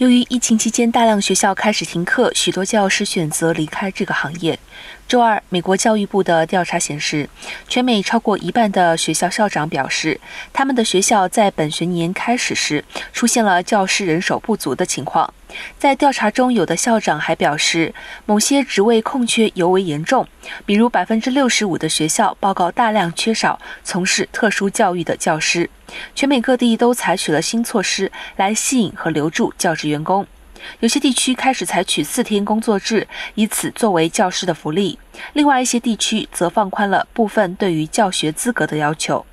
由于疫情期间大量学校开始停课，许多教师选择离开这个行业。周二，美国教育部的调查显示，全美超过一半的学校校长表示，他们的学校在本学年开始时出现了教师人手不足的情况。在调查中，有的校长还表示，某些职位空缺尤为严重，比如百分之六十五的学校报告大量缺少从事特殊教育的教师。全美各地都采取了新措施来吸引和留住教职员工。有些地区开始采取四天工作制，以此作为教师的福利；另外一些地区则放宽了部分对于教学资格的要求。